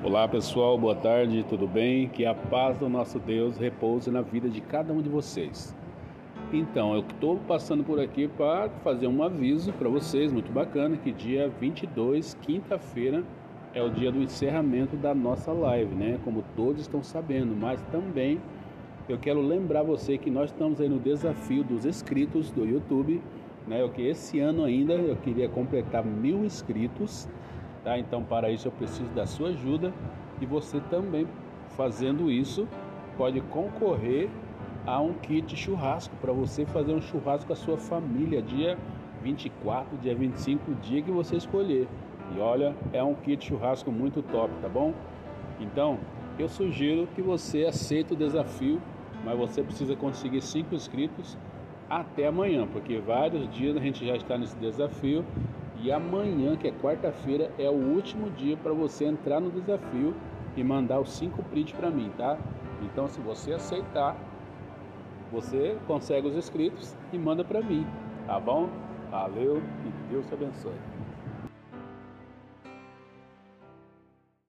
Olá pessoal, boa tarde, tudo bem? Que a paz do nosso Deus repouse na vida de cada um de vocês. Então, eu estou passando por aqui para fazer um aviso para vocês, muito bacana, que dia 22, quinta-feira, é o dia do encerramento da nossa live, né? Como todos estão sabendo, mas também eu quero lembrar você que nós estamos aí no desafio dos inscritos do YouTube, né? Eu que esse ano ainda eu queria completar mil inscritos Tá? Então, para isso eu preciso da sua ajuda e você também fazendo isso pode concorrer a um kit churrasco para você fazer um churrasco com a sua família dia 24, dia 25, dia que você escolher. E olha, é um kit churrasco muito top, tá bom? Então, eu sugiro que você aceite o desafio, mas você precisa conseguir 5 inscritos até amanhã, porque vários dias a gente já está nesse desafio e amanhã, que é quarta-feira, é o último dia para você entrar no desafio e mandar os cinco prints para mim, tá? Então, se você aceitar, você consegue os inscritos e manda para mim, tá bom? Valeu e Deus te abençoe.